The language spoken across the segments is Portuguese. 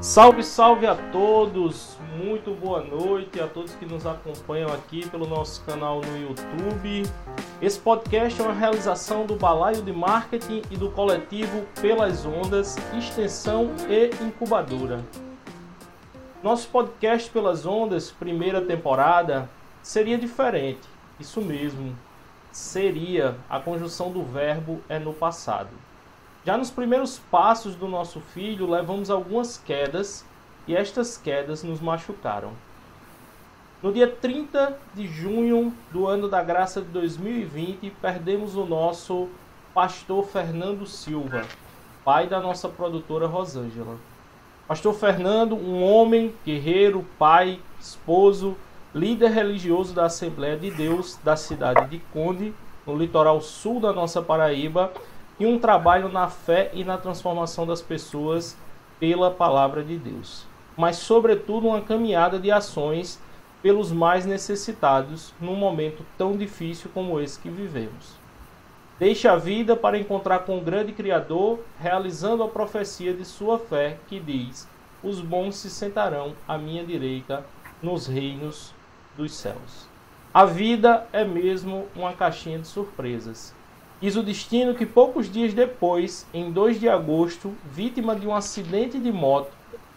Salve, salve a todos! Muito boa noite a todos que nos acompanham aqui pelo nosso canal no YouTube. Esse podcast é uma realização do Balaio de Marketing e do coletivo Pelas Ondas, Extensão e Incubadora. Nosso podcast Pelas Ondas, primeira temporada, seria diferente. Isso mesmo, seria a conjunção do verbo é no passado. Já nos primeiros passos do nosso filho, levamos algumas quedas e estas quedas nos machucaram. No dia 30 de junho do ano da graça de 2020, perdemos o nosso pastor Fernando Silva, pai da nossa produtora Rosângela. Pastor Fernando, um homem guerreiro, pai, esposo, líder religioso da Assembleia de Deus da cidade de Conde, no litoral sul da nossa Paraíba, e um trabalho na fé e na transformação das pessoas pela palavra de Deus. Mas, sobretudo, uma caminhada de ações pelos mais necessitados num momento tão difícil como esse que vivemos. Deixe a vida para encontrar com o grande Criador, realizando a profecia de sua fé que diz: Os bons se sentarão à minha direita nos reinos dos céus. A vida é mesmo uma caixinha de surpresas. Quis o destino que poucos dias depois, em 2 de agosto, vítima de um acidente de moto,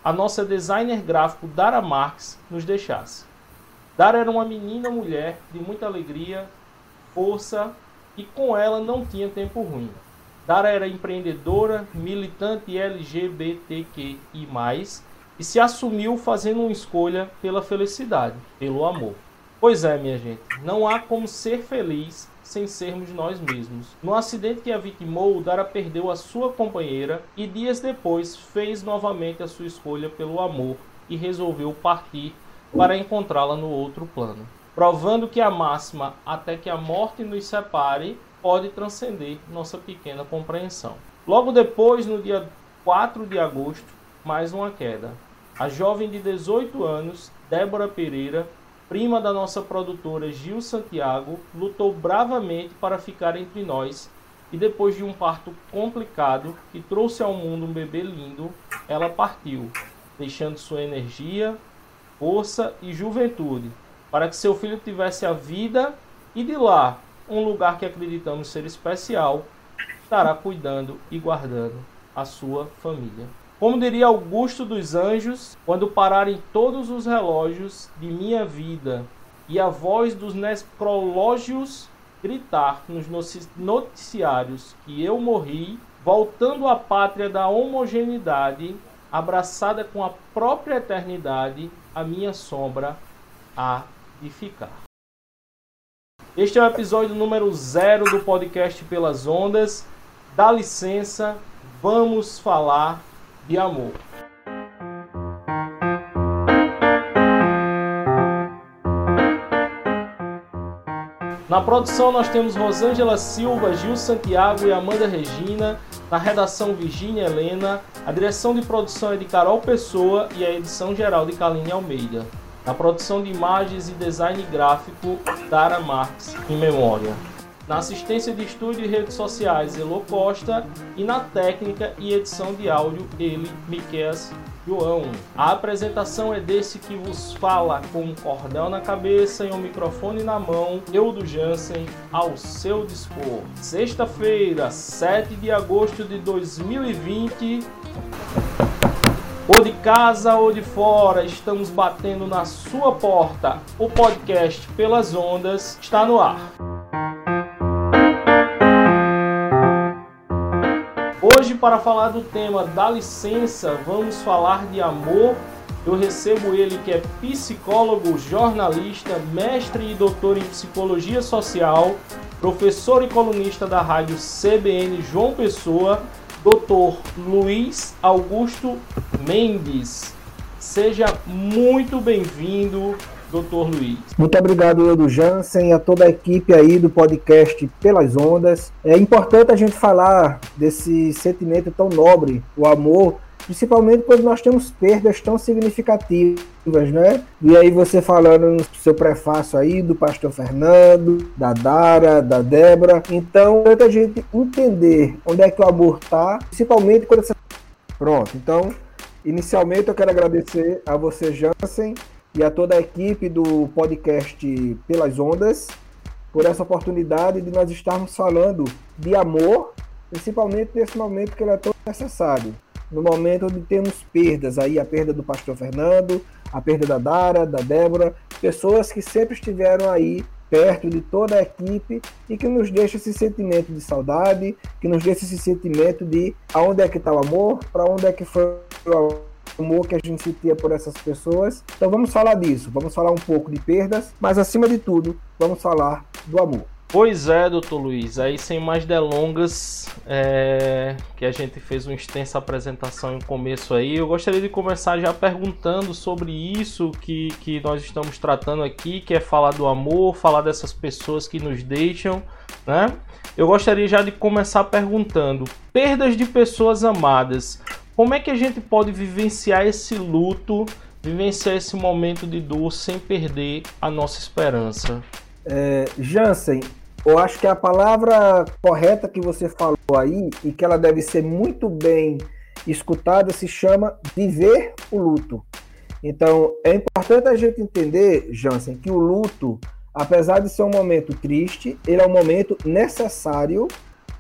a nossa designer gráfico Dara Marx nos deixasse. Dara era uma menina mulher de muita alegria, força e com ela não tinha tempo ruim. Dara era empreendedora, militante LGBTQI+, e se assumiu fazendo uma escolha pela felicidade, pelo amor. Pois é, minha gente, não há como ser feliz sem sermos nós mesmos. No acidente que a vitimou, Dara perdeu a sua companheira e dias depois fez novamente a sua escolha pelo amor e resolveu partir para encontrá-la no outro plano, provando que a máxima até que a morte nos separe pode transcender nossa pequena compreensão. Logo depois, no dia 4 de agosto, mais uma queda. A jovem de 18 anos, Débora Pereira, prima da nossa produtora Gil Santiago, lutou bravamente para ficar entre nós e depois de um parto complicado que trouxe ao mundo um bebê lindo, ela partiu, deixando sua energia, força e juventude para que seu filho tivesse a vida e de lá, um lugar que acreditamos ser especial, estará cuidando e guardando a sua família. Como diria Augusto dos Anjos, quando pararem todos os relógios de minha vida e a voz dos necrológios gritar nos noticiários que eu morri, voltando à pátria da homogeneidade, abraçada com a própria eternidade, a minha sombra há de ficar. Este é o episódio número zero do podcast Pelas Ondas. Dá licença, vamos falar de amor. Na produção nós temos Rosângela Silva, Gil Santiago e Amanda Regina. Na redação Virgínia Helena. A direção de produção é de Carol Pessoa e a edição geral de Kaline Almeida. Na produção de imagens e design gráfico, Dara Marx, em memória na assistência de estúdio e redes sociais Elo Costa e na técnica e edição de áudio ele, Miquel João. A apresentação é desse que vos fala com um cordel na cabeça e um microfone na mão, eu do Jansen, ao seu dispor. Sexta-feira, 7 de agosto de 2020. Ou de casa ou de fora, estamos batendo na sua porta. O podcast Pelas Ondas está no ar. Hoje, para falar do tema da licença, vamos falar de amor. Eu recebo ele que é psicólogo, jornalista, mestre e doutor em psicologia social, professor e colunista da rádio CBN João Pessoa, doutor Luiz Augusto Mendes. Seja muito bem-vindo doutor Luiz. Muito obrigado, Eudo Jansen, e a toda a equipe aí do podcast Pelas Ondas. É importante a gente falar desse sentimento tão nobre, o amor, principalmente quando nós temos perdas tão significativas, né? E aí você falando no seu prefácio aí do pastor Fernando, da Dara, da Débora. Então, é a gente entender onde é que o amor está, principalmente quando essa... Pronto, então Inicialmente eu quero agradecer a você, Jansen, e a toda a equipe do podcast Pelas Ondas por essa oportunidade de nós estarmos falando de amor, principalmente nesse momento que ele é tão necessário. No momento onde temos perdas, aí a perda do pastor Fernando, a perda da Dara, da Débora, pessoas que sempre estiveram aí perto de toda a equipe e que nos deixa esse sentimento de saudade, que nos deixa esse sentimento de aonde é que está o amor, para onde é que foi o amor que a gente sentia por essas pessoas. Então vamos falar disso, vamos falar um pouco de perdas, mas acima de tudo, vamos falar do amor. Pois é, doutor Luiz, aí sem mais delongas, é, que a gente fez uma extensa apresentação no começo aí, eu gostaria de começar já perguntando sobre isso que, que nós estamos tratando aqui, que é falar do amor, falar dessas pessoas que nos deixam, né? Eu gostaria já de começar perguntando, perdas de pessoas amadas, como é que a gente pode vivenciar esse luto, vivenciar esse momento de dor sem perder a nossa esperança? É, Jansen, eu acho que a palavra correta que você falou aí e que ela deve ser muito bem escutada se chama viver o luto. Então, é importante a gente entender, Jansen, que o luto, apesar de ser um momento triste, ele é um momento necessário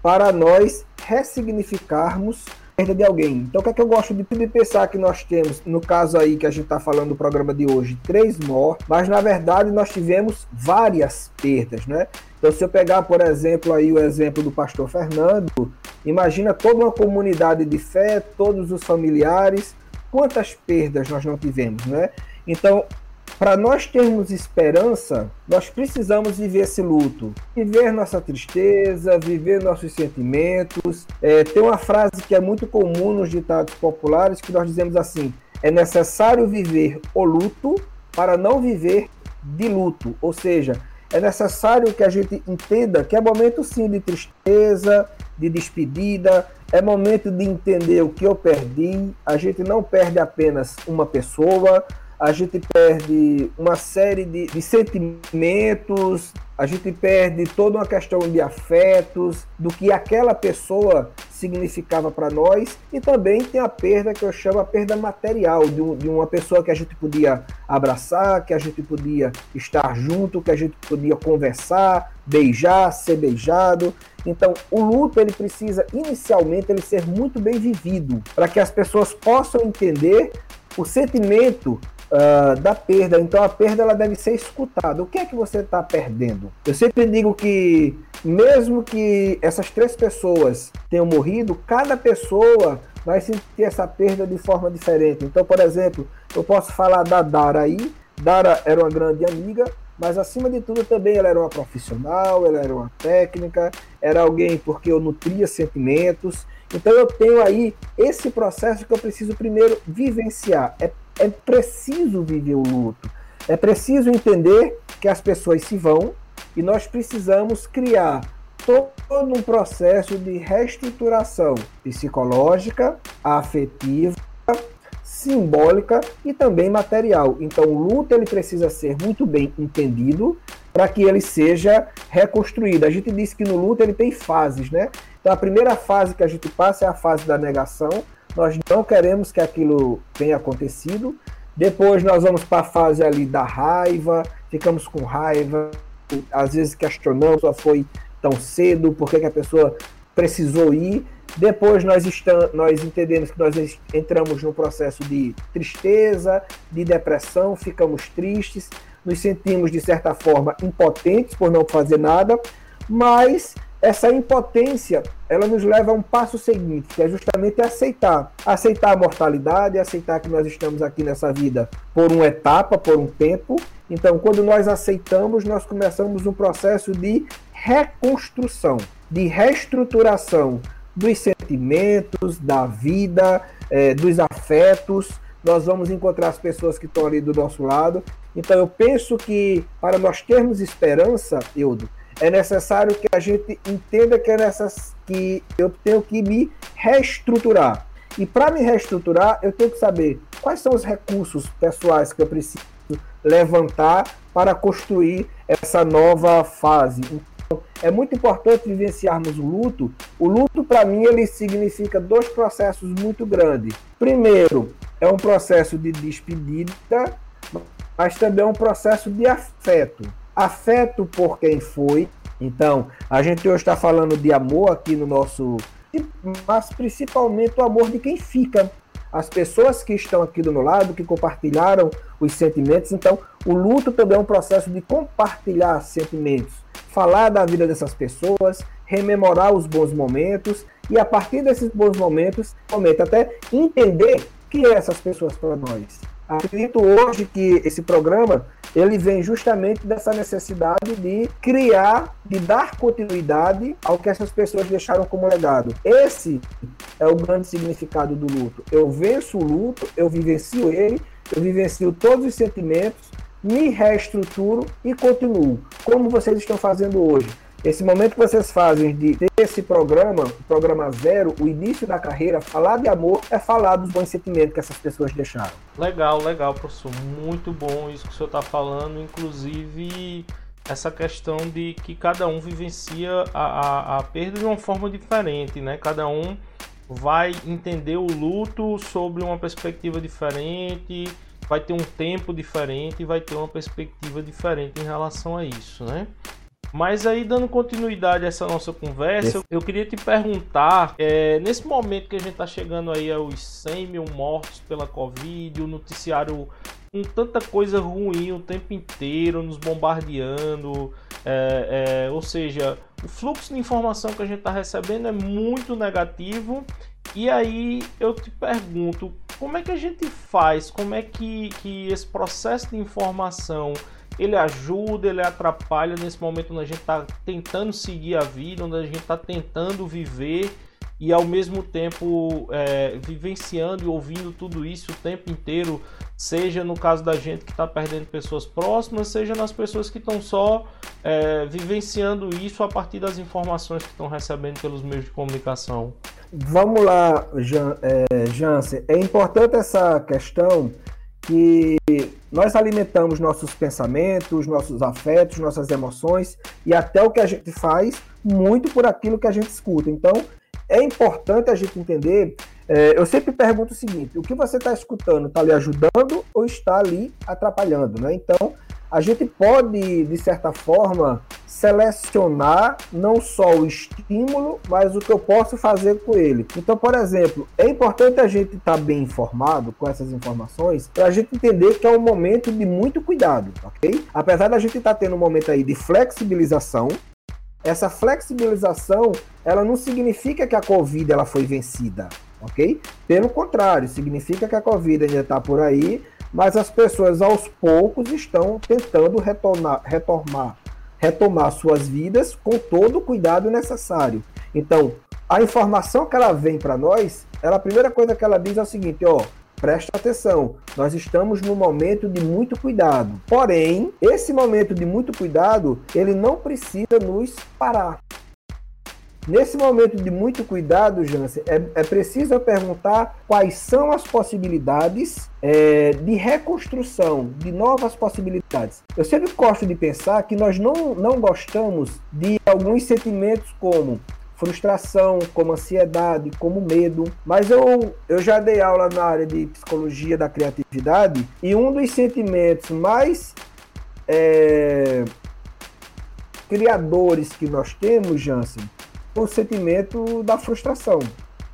para nós ressignificarmos perda de alguém. Então, o que é que eu gosto de, de pensar que nós temos, no caso aí que a gente está falando do programa de hoje, três mortes, mas na verdade nós tivemos várias perdas, né? Então, se eu pegar, por exemplo, aí o exemplo do pastor Fernando, imagina toda uma comunidade de fé, todos os familiares, quantas perdas nós não tivemos, né? Então, para nós termos esperança, nós precisamos viver esse luto, viver nossa tristeza, viver nossos sentimentos. É, tem uma frase que é muito comum nos ditados populares que nós dizemos assim: é necessário viver o luto para não viver de luto, ou seja, é necessário que a gente entenda que é momento sim de tristeza, de despedida, é momento de entender o que eu perdi. A gente não perde apenas uma pessoa, a gente perde uma série de, de, sentimentos, a gente perde toda uma questão de afetos, do que aquela pessoa significava para nós, e também tem a perda que eu chamo a perda material, de, um, de uma pessoa que a gente podia abraçar, que a gente podia estar junto, que a gente podia conversar, beijar, ser beijado. Então, o luto ele precisa inicialmente ele ser muito bem vivido, para que as pessoas possam entender o sentimento uh, da perda. Então a perda ela deve ser escutada. O que é que você está perdendo? Eu sempre digo que mesmo que essas três pessoas tenham morrido, cada pessoa vai sentir essa perda de forma diferente. Então, por exemplo, eu posso falar da Dara aí. Dara era uma grande amiga, mas acima de tudo também ela era uma profissional, ela era uma técnica, era alguém porque eu nutria sentimentos. Então eu tenho aí esse processo que eu preciso primeiro vivenciar. É é preciso viver o luto. É preciso entender que as pessoas se vão e nós precisamos criar todo um processo de reestruturação psicológica, afetiva, simbólica e também material. Então, o luto ele precisa ser muito bem entendido para que ele seja reconstruído. A gente disse que no luto ele tem fases, né? Então, a primeira fase que a gente passa é a fase da negação, nós não queremos que aquilo tenha acontecido. Depois nós vamos para a fase ali da raiva, ficamos com raiva, às vezes questionamos, só foi tão cedo, por que, que a pessoa precisou ir. Depois nós, estamos, nós entendemos que nós entramos no processo de tristeza, de depressão, ficamos tristes, nos sentimos de certa forma impotentes por não fazer nada, mas essa impotência ela nos leva a um passo seguinte, que é justamente aceitar. Aceitar a mortalidade, aceitar que nós estamos aqui nessa vida por uma etapa, por um tempo. Então, quando nós aceitamos, nós começamos um processo de reconstrução, de reestruturação dos sentimentos, da vida, é, dos afetos. Nós vamos encontrar as pessoas que estão ali do nosso lado. Então, eu penso que para nós termos esperança, Eudo, é necessário que a gente entenda que, é necess... que eu tenho que me reestruturar. E para me reestruturar, eu tenho que saber quais são os recursos pessoais que eu preciso levantar para construir essa nova fase. Então, é muito importante vivenciarmos o luto. O luto, para mim, ele significa dois processos muito grandes. Primeiro, é um processo de despedida, mas também é um processo de afeto. Afeto por quem foi. Então, a gente hoje está falando de amor aqui no nosso. Mas principalmente o amor de quem fica. As pessoas que estão aqui do meu lado, que compartilharam os sentimentos. Então, o luto também é um processo de compartilhar sentimentos. Falar da vida dessas pessoas, rememorar os bons momentos e a partir desses bons momentos, momento até entender que é essas pessoas para nós. Acredito hoje que esse programa ele vem justamente dessa necessidade de criar, de dar continuidade ao que essas pessoas deixaram como legado. Esse é o grande significado do luto. Eu venço o luto, eu vivencio ele, eu vivencio todos os sentimentos, me reestruturo e continuo, como vocês estão fazendo hoje esse momento que vocês fazem de esse programa, o programa zero, o início da carreira, falar de amor é falar dos bons sentimentos que essas pessoas deixaram. Legal, legal, professor. Muito bom isso que o senhor está falando, inclusive essa questão de que cada um vivencia a, a, a perda de uma forma diferente, né? Cada um vai entender o luto sobre uma perspectiva diferente, vai ter um tempo diferente, vai ter uma perspectiva diferente em relação a isso, né? Mas aí, dando continuidade a essa nossa conversa, eu, eu queria te perguntar, é, nesse momento que a gente está chegando aí aos 100 mil mortos pela Covid, o noticiário com tanta coisa ruim o tempo inteiro, nos bombardeando, é, é, ou seja, o fluxo de informação que a gente está recebendo é muito negativo. E aí eu te pergunto, como é que a gente faz? Como é que, que esse processo de informação ele ajuda, ele atrapalha nesse momento onde a gente está tentando seguir a vida, onde a gente está tentando viver e ao mesmo tempo é, vivenciando e ouvindo tudo isso o tempo inteiro, seja no caso da gente que está perdendo pessoas próximas, seja nas pessoas que estão só é, vivenciando isso a partir das informações que estão recebendo pelos meios de comunicação. Vamos lá, Jan, é. É importante essa questão que nós alimentamos nossos pensamentos, nossos afetos, nossas emoções e até o que a gente faz muito por aquilo que a gente escuta. Então, é importante a gente entender. É, eu sempre pergunto o seguinte: o que você está escutando está lhe ajudando ou está ali atrapalhando? Né? Então, a gente pode, de certa forma, selecionar não só o estímulo, mas o que eu posso fazer com ele. Então, por exemplo, é importante a gente estar tá bem informado com essas informações para a gente entender que é um momento de muito cuidado, ok? Apesar da gente estar tá tendo um momento aí de flexibilização, essa flexibilização ela não significa que a Covid ela foi vencida, ok? Pelo contrário, significa que a Covid ainda está por aí, mas as pessoas aos poucos estão tentando retornar, retomar, retomar suas vidas com todo o cuidado necessário. Então, a informação que ela vem para nós, ela, a primeira coisa que ela diz é o seguinte, ó, preste atenção, nós estamos num momento de muito cuidado. Porém, esse momento de muito cuidado, ele não precisa nos parar. Nesse momento de muito cuidado, Jansen, é, é preciso perguntar quais são as possibilidades é, de reconstrução, de novas possibilidades. Eu sempre gosto de pensar que nós não, não gostamos de alguns sentimentos como frustração, como ansiedade, como medo. Mas eu, eu já dei aula na área de psicologia da criatividade e um dos sentimentos mais é, criadores que nós temos, Jansen, o sentimento da frustração.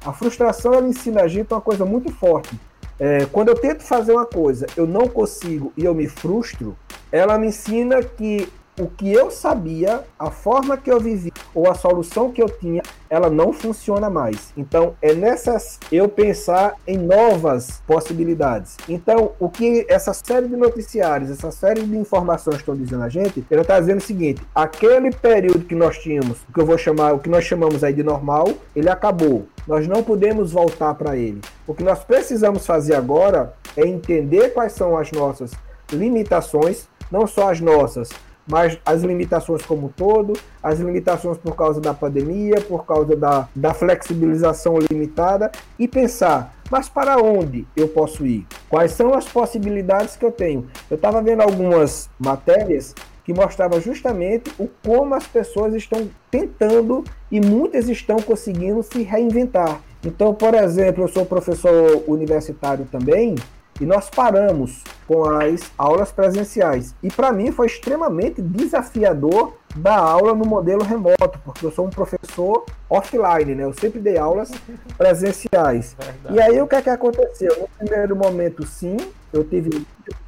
A frustração ela ensina a gente uma coisa muito forte. É, quando eu tento fazer uma coisa, eu não consigo e eu me frustro, ela me ensina que o que eu sabia, a forma que eu vivi ou a solução que eu tinha, ela não funciona mais. Então é nessas eu pensar em novas possibilidades. Então o que essa série de noticiários, essa série de informações estão dizendo a gente, ela está dizendo o seguinte: aquele período que nós tínhamos, que eu vou chamar, o que nós chamamos aí de normal, ele acabou. Nós não podemos voltar para ele. O que nós precisamos fazer agora é entender quais são as nossas limitações, não só as nossas, mas as limitações como um todo, as limitações por causa da pandemia, por causa da, da flexibilização limitada, e pensar, mas para onde eu posso ir? Quais são as possibilidades que eu tenho? Eu estava vendo algumas matérias que mostravam justamente o como as pessoas estão tentando e muitas estão conseguindo se reinventar. Então, por exemplo, eu sou professor universitário também e nós paramos com as aulas presenciais. E para mim foi extremamente desafiador dar aula no modelo remoto, porque eu sou um professor offline, né? Eu sempre dei aulas presenciais. Verdade. E aí o que é que aconteceu? No primeiro momento, sim, eu tive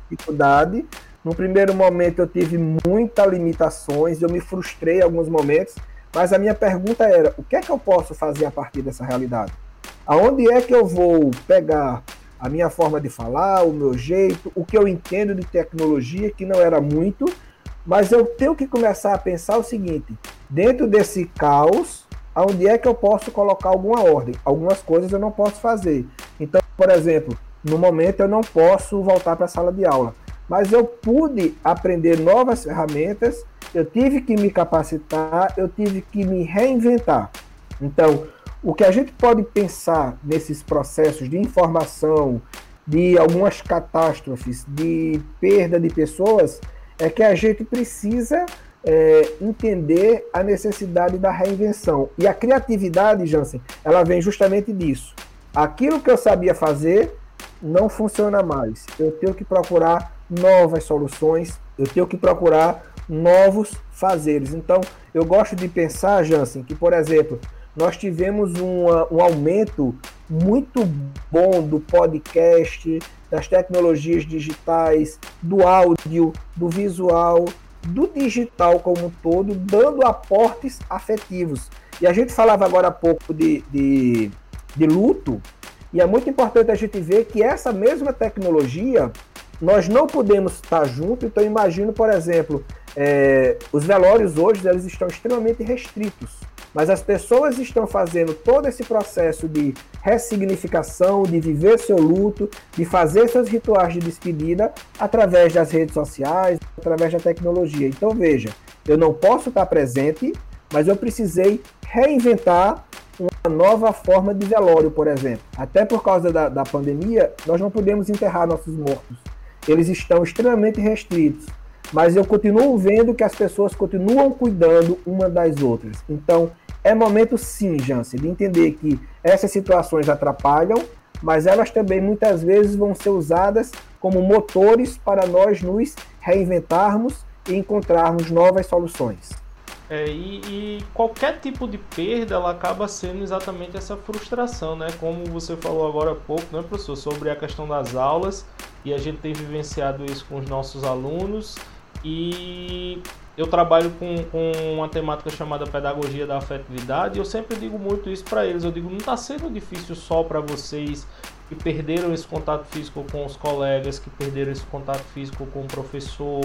dificuldade. No primeiro momento eu tive muitas limitações, eu me frustrei em alguns momentos, mas a minha pergunta era: o que é que eu posso fazer a partir dessa realidade? Aonde é que eu vou pegar a minha forma de falar, o meu jeito, o que eu entendo de tecnologia, que não era muito, mas eu tenho que começar a pensar o seguinte: dentro desse caos, aonde é que eu posso colocar alguma ordem? Algumas coisas eu não posso fazer. Então, por exemplo, no momento eu não posso voltar para a sala de aula, mas eu pude aprender novas ferramentas, eu tive que me capacitar, eu tive que me reinventar. Então, o que a gente pode pensar nesses processos de informação, de algumas catástrofes, de perda de pessoas, é que a gente precisa é, entender a necessidade da reinvenção. E a criatividade, Jansen, ela vem justamente disso. Aquilo que eu sabia fazer não funciona mais. Eu tenho que procurar novas soluções, eu tenho que procurar novos fazeres. Então, eu gosto de pensar, Jansen, que, por exemplo, nós tivemos um aumento muito bom do podcast, das tecnologias digitais, do áudio, do visual, do digital como um todo, dando aportes afetivos. E a gente falava agora há pouco de, de, de luto, e é muito importante a gente ver que essa mesma tecnologia nós não podemos estar junto. Então, imagino, por exemplo, é, os velórios hoje eles estão extremamente restritos. Mas as pessoas estão fazendo todo esse processo de ressignificação, de viver seu luto, de fazer seus rituais de despedida através das redes sociais, através da tecnologia. Então veja, eu não posso estar presente, mas eu precisei reinventar uma nova forma de velório, por exemplo. Até por causa da, da pandemia, nós não podemos enterrar nossos mortos. Eles estão extremamente restritos mas eu continuo vendo que as pessoas continuam cuidando uma das outras. Então, é momento sim, Jansen, de entender que essas situações atrapalham, mas elas também muitas vezes vão ser usadas como motores para nós nos reinventarmos e encontrarmos novas soluções. É, e, e, qualquer tipo de perda ela acaba sendo exatamente essa frustração, né? Como você falou agora há pouco, né, professor, sobre a questão das aulas, e a gente tem vivenciado isso com os nossos alunos e eu trabalho com, com uma temática chamada pedagogia da afetividade e eu sempre digo muito isso para eles. Eu digo, não está sendo difícil só para vocês que perderam esse contato físico com os colegas, que perderam esse contato físico com o professor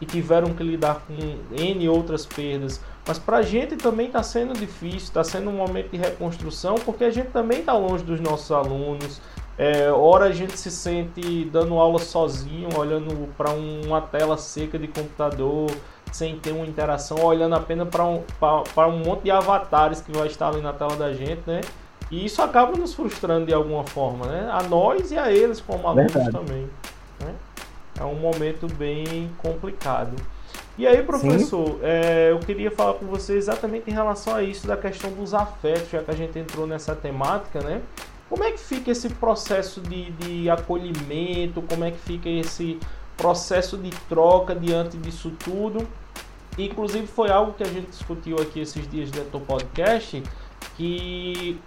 e tiveram que lidar com N outras perdas. Mas para a gente também está sendo difícil, está sendo um momento de reconstrução, porque a gente também está longe dos nossos alunos, é, hora a gente se sente dando aula sozinho, olhando para uma tela seca de computador, sem ter uma interação, olhando apenas para um, um monte de avatares que vai estar ali na tela da gente, né? E isso acaba nos frustrando de alguma forma, né? A nós e a eles como alunos Verdade. também. Né? É um momento bem complicado. E aí, professor, é, eu queria falar com você exatamente em relação a isso, da questão dos afetos, já que a gente entrou nessa temática, né? Como é que fica esse processo de, de acolhimento? Como é que fica esse processo de troca diante disso tudo? Inclusive foi algo que a gente discutiu aqui esses dias dentro do podcast, que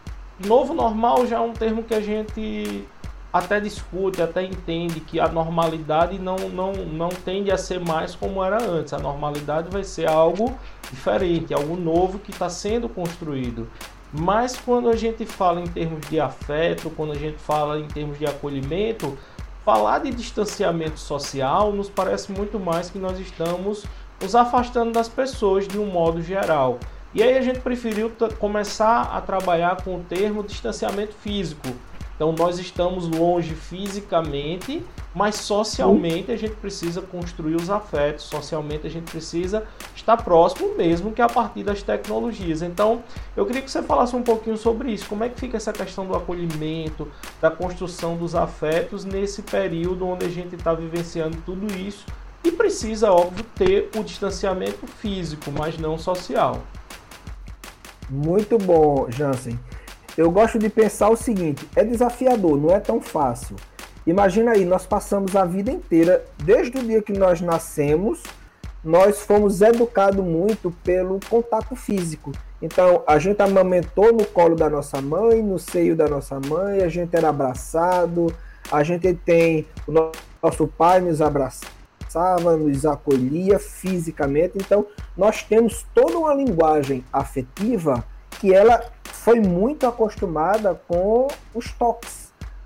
novo normal já é um termo que a gente até discute, até entende que a normalidade não, não, não tende a ser mais como era antes. A normalidade vai ser algo diferente, algo novo que está sendo construído. Mas quando a gente fala em termos de afeto, quando a gente fala em termos de acolhimento, falar de distanciamento social nos parece muito mais que nós estamos nos afastando das pessoas de um modo geral. E aí a gente preferiu começar a trabalhar com o termo distanciamento físico, então nós estamos longe fisicamente, mas socialmente a gente precisa construir os afetos, socialmente a gente precisa estar próximo mesmo que a partir das tecnologias. Então eu queria que você falasse um pouquinho sobre isso. Como é que fica essa questão do acolhimento, da construção dos afetos nesse período onde a gente está vivenciando tudo isso e precisa, óbvio, ter o distanciamento físico, mas não social. Muito bom, Jansen. eu gosto de pensar o seguinte: é desafiador, não é tão fácil. Imagina aí, nós passamos a vida inteira, desde o dia que nós nascemos, nós fomos educados muito pelo contato físico. Então, a gente amamentou no colo da nossa mãe, no seio da nossa mãe, a gente era abraçado, a gente tem o nosso pai nos abraçava, nos acolhia fisicamente. Então, nós temos toda uma linguagem afetiva que ela foi muito acostumada com os toques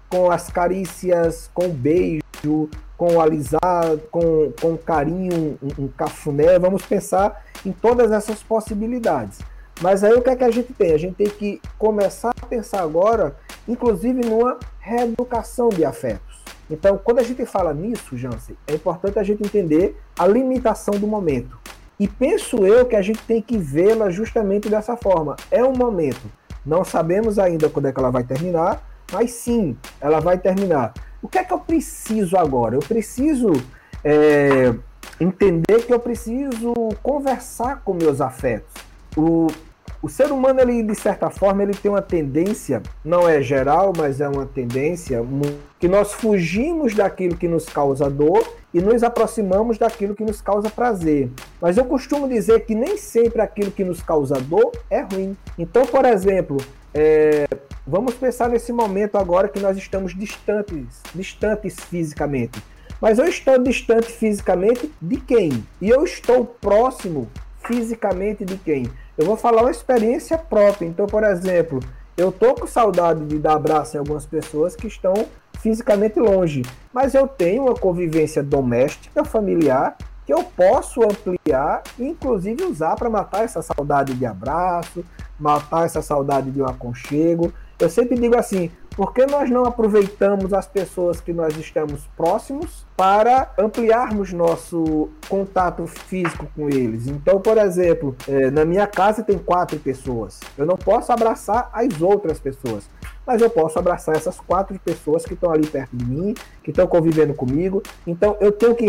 com as carícias, com o beijo, com o alisar, com, com carinho, um, um cafuné. Vamos pensar em todas essas possibilidades. Mas aí o que é que a gente tem? A gente tem que começar a pensar agora, inclusive, numa reeducação de afetos. Então, quando a gente fala nisso, Jansen, é importante a gente entender a limitação do momento. E penso eu que a gente tem que vê-la justamente dessa forma. É um momento. Não sabemos ainda quando é que ela vai terminar, mas sim, ela vai terminar. O que é que eu preciso agora? Eu preciso é, entender que eu preciso conversar com meus afetos. O, o ser humano, ele, de certa forma, ele tem uma tendência, não é geral, mas é uma tendência, que nós fugimos daquilo que nos causa dor e nos aproximamos daquilo que nos causa prazer. Mas eu costumo dizer que nem sempre aquilo que nos causa dor é ruim. Então, por exemplo, é, Vamos pensar nesse momento agora que nós estamos distantes, distantes fisicamente. Mas eu estou distante fisicamente de quem? E eu estou próximo fisicamente de quem? Eu vou falar uma experiência própria. Então, por exemplo, eu tô com saudade de dar abraço em algumas pessoas que estão fisicamente longe, mas eu tenho uma convivência doméstica, familiar, que eu posso ampliar inclusive usar para matar essa saudade de abraço, matar essa saudade de um aconchego. Eu sempre digo assim: por que nós não aproveitamos as pessoas que nós estamos próximos para ampliarmos nosso contato físico com eles? Então, por exemplo, é, na minha casa tem quatro pessoas. Eu não posso abraçar as outras pessoas mas eu posso abraçar essas quatro pessoas que estão ali perto de mim, que estão convivendo comigo. Então eu tenho que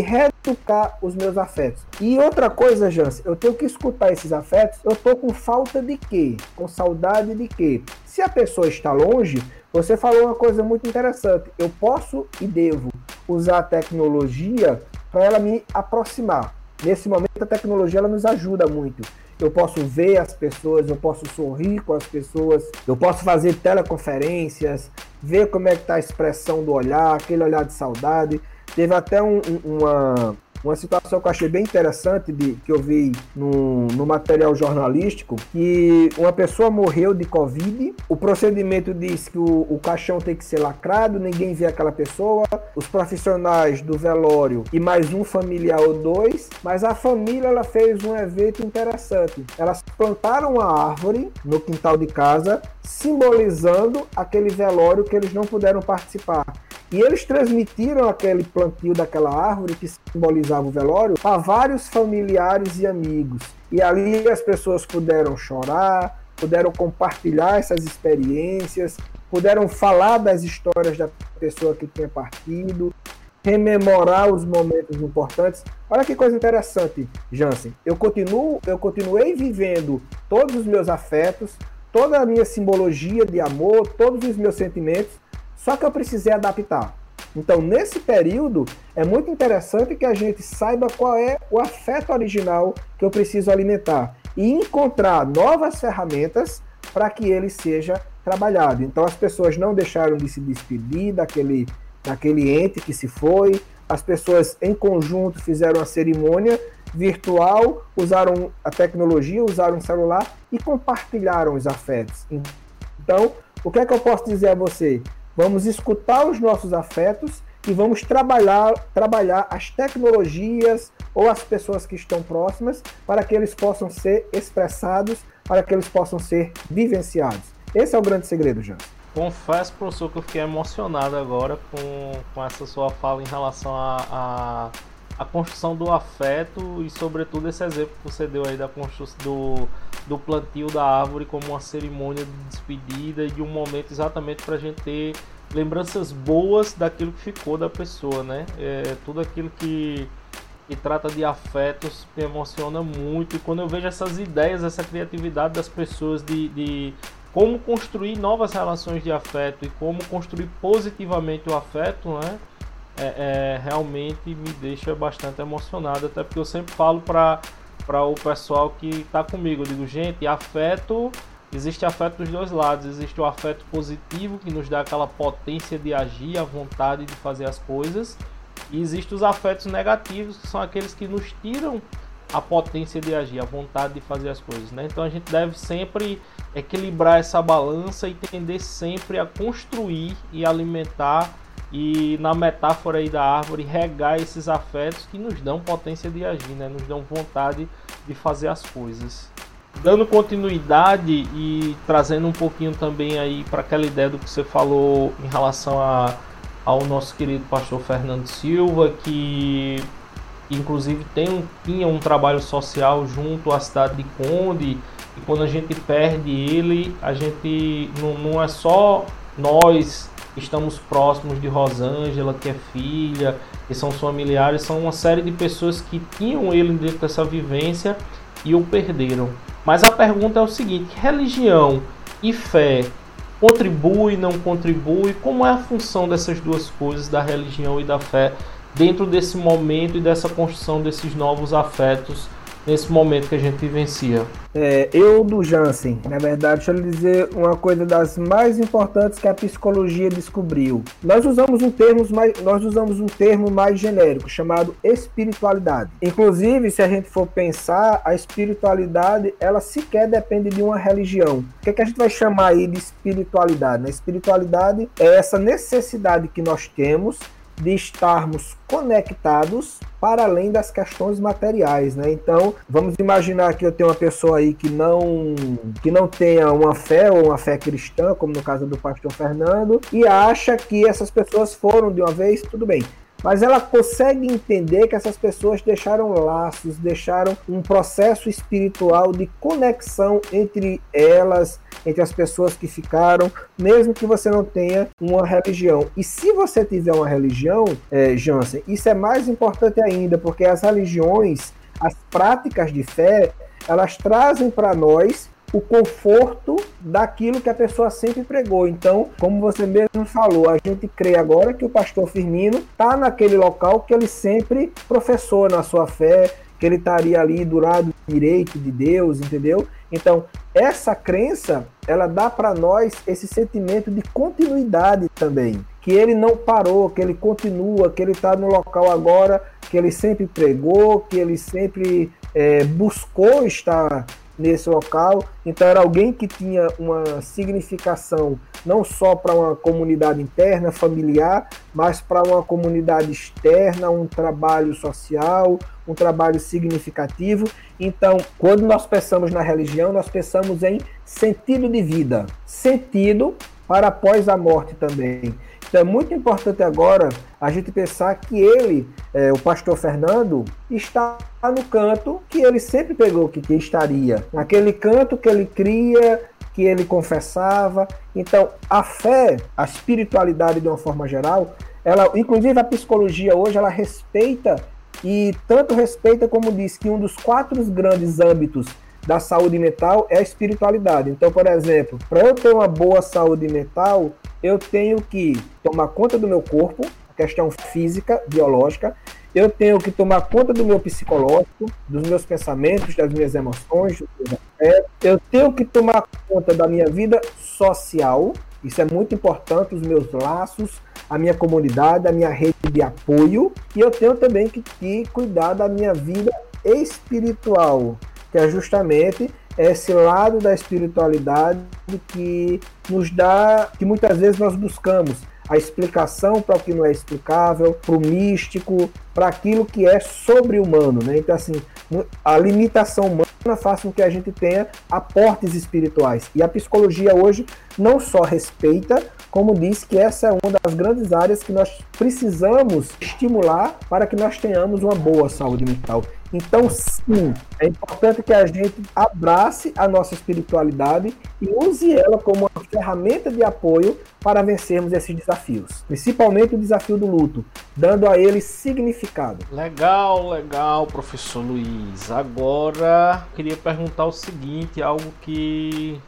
reeducar os meus afetos. E outra coisa, Jance, eu tenho que escutar esses afetos. Eu tô com falta de quê? Com saudade de quê? Se a pessoa está longe, você falou uma coisa muito interessante. Eu posso e devo usar a tecnologia para ela me aproximar. Nesse momento a tecnologia ela nos ajuda muito eu posso ver as pessoas, eu posso sorrir com as pessoas, eu posso fazer teleconferências, ver como é que tá a expressão do olhar, aquele olhar de saudade. Teve até um, uma, uma situação que eu achei bem interessante, de, que eu vi no, no material jornalístico, que uma pessoa morreu de Covid, o procedimento diz que o, o caixão tem que ser lacrado, ninguém vê aquela pessoa, os profissionais do velório e mais um familiar ou dois, mas a família ela fez um evento interessante. Elas plantaram uma árvore no quintal de casa, simbolizando aquele velório que eles não puderam participar. E eles transmitiram aquele plantio daquela árvore que simbolizava o velório a vários familiares e amigos. E ali as pessoas puderam chorar, puderam compartilhar essas experiências, puderam falar das histórias da pessoa que tinha partido, rememorar os momentos importantes. Olha que coisa interessante, Jansen. Eu continuo, eu continuei vivendo todos os meus afetos, toda a minha simbologia de amor, todos os meus sentimentos só que eu precisei adaptar. Então, nesse período, é muito interessante que a gente saiba qual é o afeto original que eu preciso alimentar e encontrar novas ferramentas para que ele seja trabalhado. Então, as pessoas não deixaram de se despedir daquele, daquele ente que se foi, as pessoas em conjunto fizeram a cerimônia virtual, usaram a tecnologia, usaram o celular e compartilharam os afetos. Então, o que é que eu posso dizer a você? Vamos escutar os nossos afetos e vamos trabalhar, trabalhar as tecnologias ou as pessoas que estão próximas para que eles possam ser expressados, para que eles possam ser vivenciados. Esse é o grande segredo, Jean. Confesso, professor, que eu fiquei emocionado agora com, com essa sua fala em relação a, a a construção do afeto e sobretudo esse exemplo que você deu aí da construção do, do plantio da árvore como uma cerimônia de despedida e de um momento exatamente para a gente ter lembranças boas daquilo que ficou da pessoa, né? É, tudo aquilo que, que trata de afetos me emociona muito e quando eu vejo essas ideias, essa criatividade das pessoas de, de como construir novas relações de afeto e como construir positivamente o afeto, né? É, é, realmente me deixa bastante emocionado, até porque eu sempre falo para o pessoal que está comigo, eu digo, gente, afeto, existe afeto dos dois lados, existe o afeto positivo que nos dá aquela potência de agir, a vontade de fazer as coisas, e existe os afetos negativos, que são aqueles que nos tiram a potência de agir, a vontade de fazer as coisas, né? Então a gente deve sempre equilibrar essa balança e tender sempre a construir e alimentar e na metáfora aí da árvore regar esses afetos que nos dão potência de agir, né? Nos dão vontade de fazer as coisas. Dando continuidade e trazendo um pouquinho também aí para aquela ideia do que você falou em relação a, ao nosso querido pastor Fernando Silva, que inclusive tem um, tinha um trabalho social junto à cidade de Conde, e quando a gente perde ele, a gente não, não é só nós estamos próximos de Rosângela, que é filha, que são familiares, são uma série de pessoas que tinham ele dentro dessa vivência e o perderam. Mas a pergunta é o seguinte: religião e fé contribui, não contribui? Como é a função dessas duas coisas, da religião e da fé, dentro desse momento e dessa construção desses novos afetos nesse momento que a gente vivencia? É, eu do Jansen, na verdade, deixa eu lhe dizer uma coisa das mais importantes que a psicologia descobriu. Nós usamos um termo mais, nós usamos um termo mais genérico chamado espiritualidade. Inclusive, se a gente for pensar, a espiritualidade ela sequer depende de uma religião. O que, é que a gente vai chamar aí de espiritualidade? A né? espiritualidade é essa necessidade que nós temos de estarmos conectados para além das questões materiais, né? Então, vamos imaginar que eu tenho uma pessoa aí que não que não tenha uma fé ou uma fé cristã, como no caso do pastor Fernando, e acha que essas pessoas foram de uma vez, tudo bem mas ela consegue entender que essas pessoas deixaram laços, deixaram um processo espiritual de conexão entre elas, entre as pessoas que ficaram, mesmo que você não tenha uma religião. E se você tiver uma religião, é, Jansen, isso é mais importante ainda, porque as religiões, as práticas de fé, elas trazem para nós o conforto daquilo que a pessoa sempre pregou. Então, como você mesmo falou, a gente crê agora que o pastor Firmino está naquele local que ele sempre professou na sua fé, que ele estaria ali do lado direito de Deus, entendeu? Então, essa crença, ela dá para nós esse sentimento de continuidade também, que ele não parou, que ele continua, que ele está no local agora, que ele sempre pregou, que ele sempre é, buscou estar nesse local. Então era alguém que tinha uma significação não só para uma comunidade interna, familiar, mas para uma comunidade externa, um trabalho social, um trabalho significativo. Então, quando nós pensamos na religião, nós pensamos em sentido de vida, sentido para após a morte também. Então é muito importante agora a gente pensar que ele, é, o pastor Fernando, está no canto que ele sempre pegou que, estaria. Naquele canto que ele cria, que ele confessava. Então, a fé, a espiritualidade de uma forma geral, ela, inclusive a psicologia hoje, ela respeita e tanto respeita como diz que um dos quatro grandes âmbitos da saúde mental é a espiritualidade. Então, por exemplo, para eu ter uma boa saúde mental, eu tenho que tomar conta do meu corpo, a questão física, biológica, eu tenho que tomar conta do meu psicológico, dos meus pensamentos, das minhas emoções, eu tenho que tomar conta da minha vida social, isso é muito importante, os meus laços, a minha comunidade, a minha rede de apoio, e eu tenho também que, que cuidar da minha vida espiritual, que é justamente esse lado da espiritualidade que nos dá, que muitas vezes nós buscamos a explicação para o que não é explicável, para o místico, para aquilo que é sobre-humano. Né? Então, assim, a limitação humana faz com que a gente tenha aportes espirituais. E a psicologia hoje não só respeita, como diz que essa é uma das grandes áreas que nós precisamos estimular para que nós tenhamos uma boa saúde mental. Então, sim, é importante que a gente abrace a nossa espiritualidade e use ela como uma ferramenta de apoio para vencermos esses desafios, principalmente o desafio do luto, dando a ele significado. Legal, legal, professor Luiz. Agora, queria perguntar o seguinte, algo que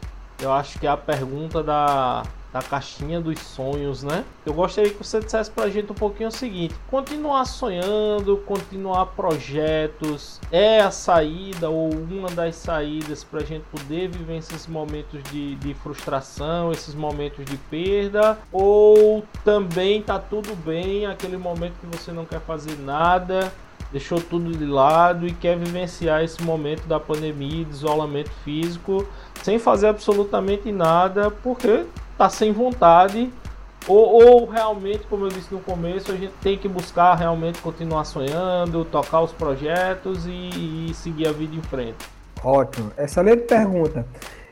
eu acho que é a pergunta da, da caixinha dos sonhos, né? Eu gostaria que você dissesse pra gente um pouquinho o seguinte: continuar sonhando, continuar projetos, é a saída ou uma das saídas pra gente poder viver esses momentos de, de frustração, esses momentos de perda, ou também tá tudo bem, aquele momento que você não quer fazer nada deixou tudo de lado e quer vivenciar esse momento da pandemia, de isolamento físico, sem fazer absolutamente nada, porque tá sem vontade. Ou, ou, realmente, como eu disse no começo, a gente tem que buscar realmente continuar sonhando, tocar os projetos e, e seguir a vida em frente. Ótimo, excelente pergunta.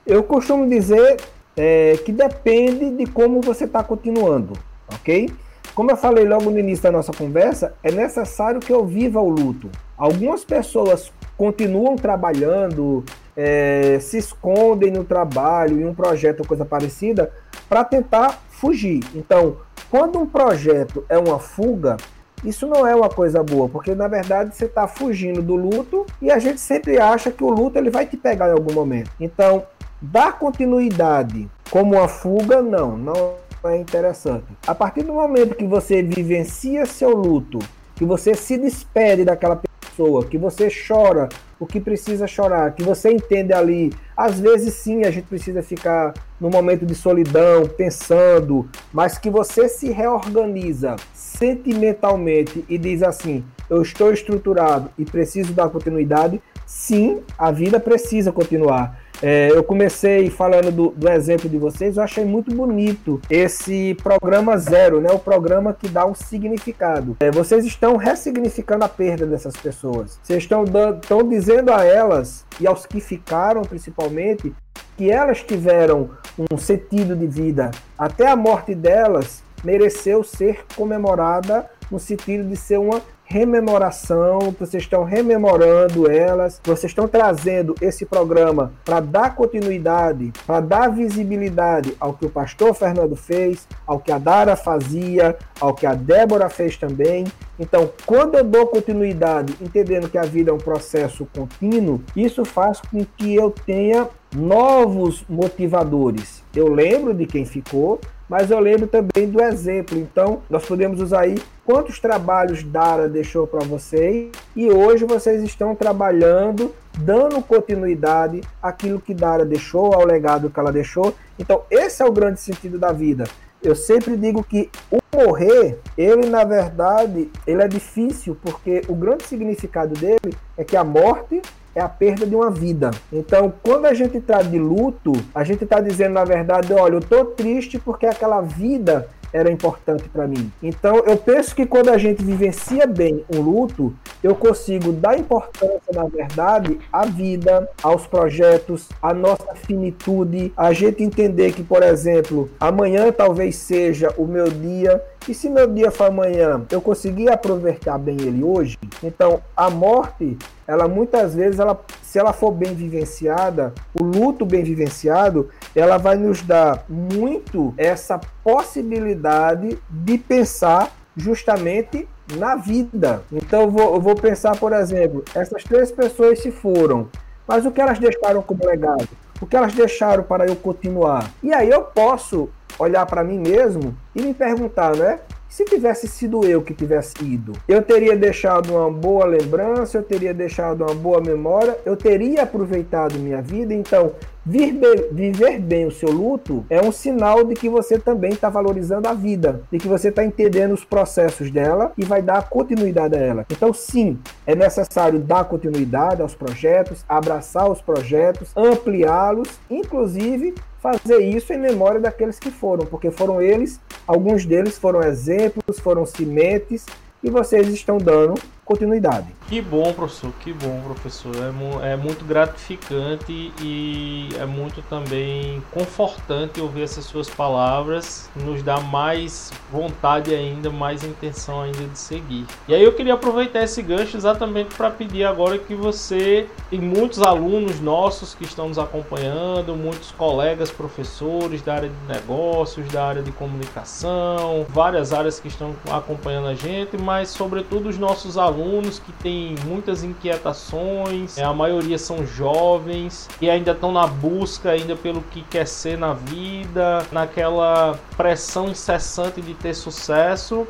Eu costumo dizer é, que depende de como você está continuando, ok? Como eu falei logo no início da nossa conversa, é necessário que eu viva o luto. Algumas pessoas continuam trabalhando, é, se escondem no trabalho, em um projeto ou coisa parecida, para tentar fugir. Então, quando um projeto é uma fuga, isso não é uma coisa boa, porque na verdade você está fugindo do luto e a gente sempre acha que o luto ele vai te pegar em algum momento. Então, dar continuidade como uma fuga, não, não é interessante. A partir do momento que você vivencia seu luto, que você se despede daquela pessoa, que você chora o que precisa chorar, que você entende ali. Às vezes sim, a gente precisa ficar no momento de solidão, pensando, mas que você se reorganiza sentimentalmente e diz assim: eu estou estruturado e preciso dar continuidade. Sim, a vida precisa continuar. É, eu comecei falando do, do, exemplo de vocês, eu achei muito bonito esse programa zero, né? O programa que dá um significado. É, vocês estão ressignificando a perda dessas pessoas. Vocês estão, estão dizendo a elas e aos que ficaram, principalmente, que elas tiveram um sentido de vida. Até a morte delas mereceu ser comemorada no sentido de ser uma rememoração, vocês estão rememorando elas, vocês estão trazendo esse programa para dar continuidade, para dar visibilidade ao que o pastor Fernando fez, ao que a Dara fazia, ao que a Débora fez também. Então, quando eu dou continuidade, entendendo que a vida é um processo contínuo, isso faz com que eu tenha novos motivadores. Eu lembro de quem ficou, mas eu lembro também do exemplo. Então, nós podemos usar aí quantos trabalhos Dara deixou para vocês e hoje vocês estão trabalhando, dando continuidade àquilo que Dara deixou, ao legado que ela deixou. Então, esse é o grande sentido da vida. Eu sempre digo que o morrer, ele na verdade, ele é difícil porque o grande significado dele é que a morte é a perda de uma vida. Então, quando a gente está de luto, a gente está dizendo, na verdade, olha, eu estou triste porque aquela vida era importante para mim. Então, eu penso que quando a gente vivencia bem um luto, eu consigo dar importância, na verdade, à vida, aos projetos, à nossa finitude, a gente entender que, por exemplo, amanhã talvez seja o meu dia e se meu dia for amanhã, eu conseguir aproveitar bem ele hoje, então a morte, ela muitas vezes, ela, se ela for bem vivenciada, o luto bem vivenciado, ela vai nos dar muito essa possibilidade de pensar justamente na vida. Então eu vou, eu vou pensar, por exemplo, essas três pessoas se foram, mas o que elas deixaram como legado? O que elas deixaram para eu continuar? E aí eu posso olhar para mim mesmo e me perguntar, né? Se tivesse sido eu que tivesse ido, eu teria deixado uma boa lembrança, eu teria deixado uma boa memória, eu teria aproveitado minha vida. Então, viver bem o seu luto é um sinal de que você também está valorizando a vida, de que você está entendendo os processos dela e vai dar continuidade a ela. Então, sim, é necessário dar continuidade aos projetos, abraçar os projetos, ampliá-los, inclusive fazer isso em memória daqueles que foram, porque foram eles, alguns deles foram exemplos, foram sementes e vocês estão dando continuidade. Que bom, professor, que bom, professor. É, é, muito gratificante e é muito também confortante ouvir essas suas palavras, nos dá mais vontade ainda, mais intenção ainda de seguir. E aí eu queria aproveitar esse gancho exatamente para pedir agora que você e muitos alunos nossos que estão nos acompanhando, muitos colegas professores da área de negócios, da área de comunicação, várias áreas que estão acompanhando a gente, mas sobretudo os nossos alunos alunos que têm muitas inquietações, é, a maioria são jovens e ainda estão na busca ainda pelo que quer ser na vida, naquela pressão incessante de ter sucesso.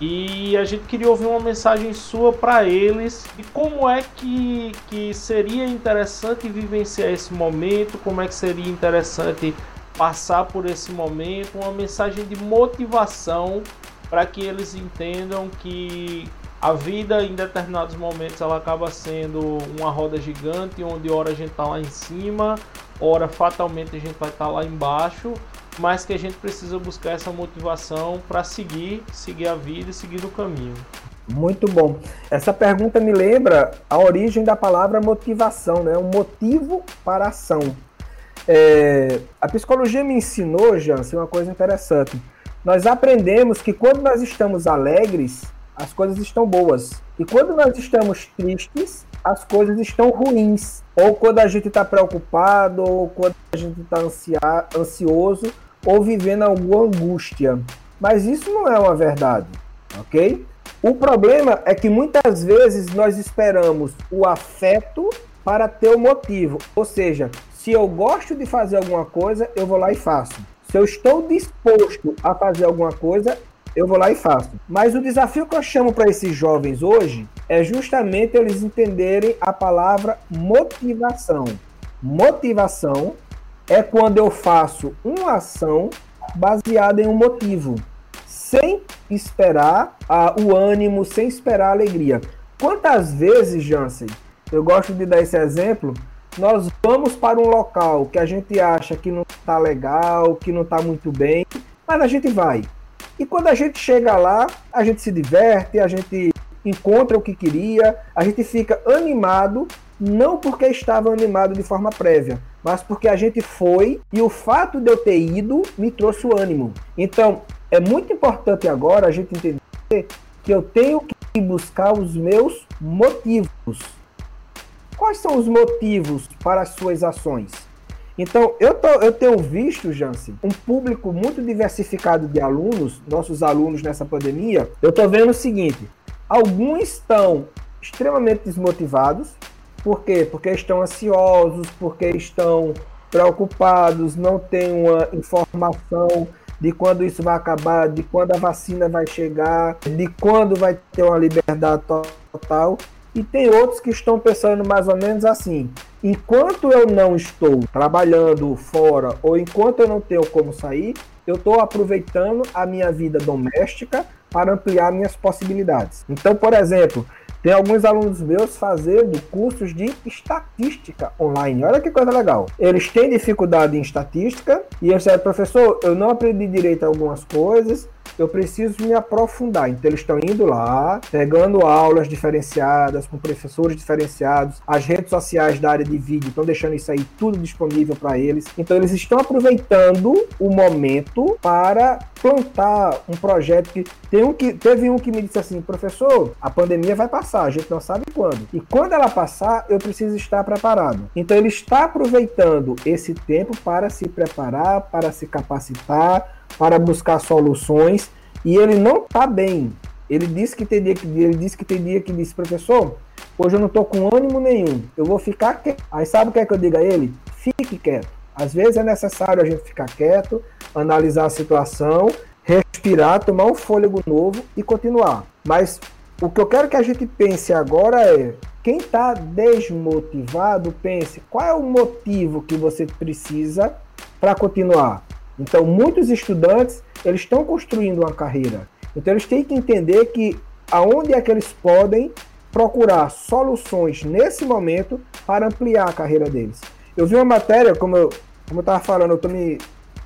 E a gente queria ouvir uma mensagem sua para eles de como é que, que seria interessante vivenciar esse momento, como é que seria interessante passar por esse momento, uma mensagem de motivação para que eles entendam que a vida em determinados momentos ela acaba sendo uma roda gigante onde hora a gente está lá em cima, hora fatalmente a gente vai estar tá lá embaixo mas que a gente precisa buscar essa motivação para seguir, seguir a vida e seguir o caminho. Muito bom. Essa pergunta me lembra a origem da palavra motivação, né? Um motivo para a ação. É, a psicologia me ensinou, Jansen, uma coisa interessante. Nós aprendemos que quando nós estamos alegres, as coisas estão boas. E quando nós estamos tristes, as coisas estão ruins. Ou quando a gente está preocupado, ou quando a gente está ansioso, ou vivendo alguma angústia. Mas isso não é uma verdade, ok? O problema é que muitas vezes nós esperamos o afeto para ter o motivo. Ou seja, se eu gosto de fazer alguma coisa, eu vou lá e faço. Se eu estou disposto a fazer alguma coisa, eu vou lá e faço. Mas o desafio que eu chamo para esses jovens hoje é justamente eles entenderem a palavra motivação. Motivação é quando eu faço uma ação baseada em um motivo, sem esperar a, o ânimo, sem esperar a alegria. Quantas vezes, Jansen, eu gosto de dar esse exemplo, nós vamos para um local que a gente acha que não está legal, que não está muito bem, mas a gente vai. E quando a gente chega lá, a gente se diverte, a gente encontra o que queria, a gente fica animado, não porque estava animado de forma prévia, mas porque a gente foi e o fato de eu ter ido me trouxe o ânimo. Então, é muito importante agora a gente entender que eu tenho que buscar os meus motivos. Quais são os motivos para as suas ações? Então, eu, tô, eu tenho visto, Jansen, um público muito diversificado de alunos, nossos alunos nessa pandemia. Eu estou vendo o seguinte: alguns estão extremamente desmotivados. Por quê? Porque estão ansiosos, porque estão preocupados, não têm uma informação de quando isso vai acabar, de quando a vacina vai chegar, de quando vai ter uma liberdade total. E tem outros que estão pensando mais ou menos assim: enquanto eu não estou trabalhando fora ou enquanto eu não tenho como sair, eu estou aproveitando a minha vida doméstica para ampliar minhas possibilidades. Então, por exemplo, tem alguns alunos meus fazendo cursos de estatística online. Olha que coisa legal. Eles têm dificuldade em estatística e eles disseram, professor, eu não aprendi direito algumas coisas, eu preciso me aprofundar. Então eles estão indo lá, pegando aulas diferenciadas, com professores diferenciados, as redes sociais da área de vídeo estão deixando isso aí tudo disponível para eles. Então eles estão aproveitando o momento para plantar um projeto que tem um que teve um que me disse assim, professor, a pandemia vai passar, a gente não sabe quando. E quando ela passar, eu preciso estar preparado. Então ele está aproveitando esse tempo para se preparar, para se capacitar, para buscar soluções e ele não está bem. Ele disse que tem dia que ele disse que tem que disse professor, hoje eu não estou com ânimo nenhum. Eu vou ficar quieto. Aí sabe o que é que eu digo a ele? Fique quieto. Às vezes é necessário a gente ficar quieto, analisar a situação, respirar, tomar um fôlego novo e continuar. Mas o que eu quero que a gente pense agora é quem está desmotivado, pense qual é o motivo que você precisa para continuar. Então, muitos estudantes, eles estão construindo uma carreira. Então, eles têm que entender que aonde é que eles podem procurar soluções nesse momento para ampliar a carreira deles. Eu vi uma matéria, como eu como estava falando, eu estou me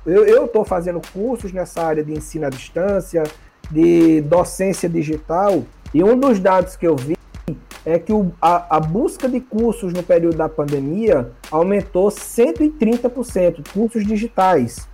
eu estou fazendo cursos nessa área de ensino à distância, de docência digital, e um dos dados que eu vi é que o, a, a, busca de cursos no período da pandemia aumentou 130%, cursos digitais.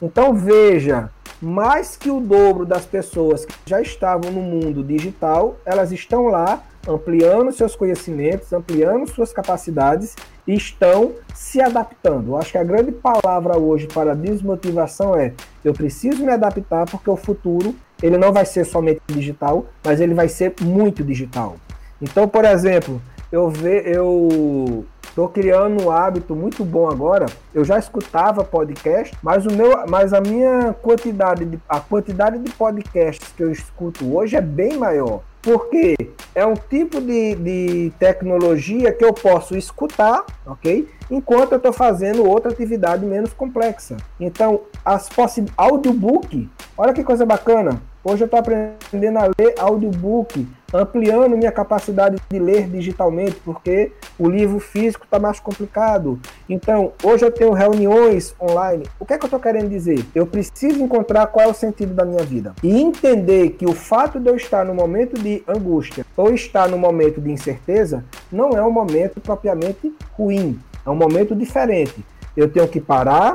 Então veja, mais que o dobro das pessoas que já estavam no mundo digital, elas estão lá ampliando seus conhecimentos, ampliando suas capacidades e estão se adaptando. Eu acho que a grande palavra hoje para desmotivação é: eu preciso me adaptar porque o futuro ele não vai ser somente digital, mas ele vai ser muito digital. Então, por exemplo, eu ve, eu Estou criando um hábito muito bom agora. Eu já escutava podcast, mas o meu, mas a minha quantidade de, a quantidade de podcasts que eu escuto hoje é bem maior. Porque é um tipo de, de tecnologia que eu posso escutar, ok? Enquanto eu estou fazendo outra atividade menos complexa. Então, as possibilidades. Audiobook, olha que coisa bacana. Hoje eu estou aprendendo a ler audiobook, ampliando minha capacidade de ler digitalmente, porque o livro físico está mais complicado. Então, hoje eu tenho reuniões online. O que é que eu estou querendo dizer? Eu preciso encontrar qual é o sentido da minha vida e entender que o fato de eu estar no momento de angústia ou estar no momento de incerteza não é um momento propriamente ruim, é um momento diferente. Eu tenho que parar,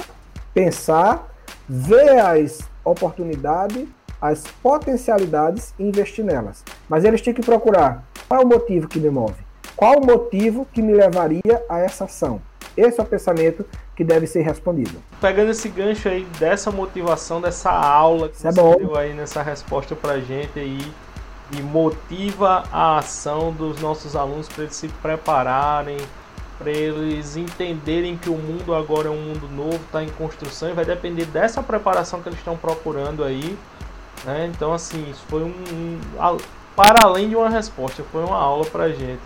pensar, ver as oportunidades as potencialidades e investir nelas. Mas eles têm que procurar qual é o motivo que me move, qual o motivo que me levaria a essa ação. Esse é o pensamento que deve ser respondido. Pegando esse gancho aí dessa motivação, dessa aula que Isso é você é deu aí nessa resposta pra gente aí, e motiva a ação dos nossos alunos para eles se prepararem, para eles entenderem que o mundo agora é um mundo novo, está em construção e vai depender dessa preparação que eles estão procurando aí né? Então, assim, isso foi um, um, Para além de uma resposta, foi uma aula pra gente.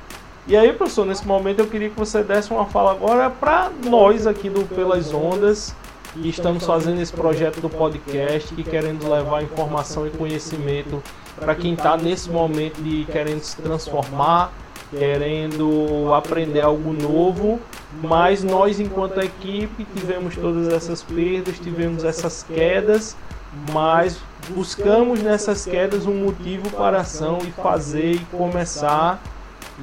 E aí, professor, nesse momento eu queria que você desse uma fala agora para nós aqui do Pelas Ondas, que estamos fazendo esse projeto do podcast, que querendo levar informação e conhecimento para quem está nesse momento de querendo se transformar, querendo aprender algo novo, mas nós, enquanto equipe, tivemos todas essas perdas, tivemos essas quedas, mas buscamos nessas quedas um motivo para a ação e fazer e começar.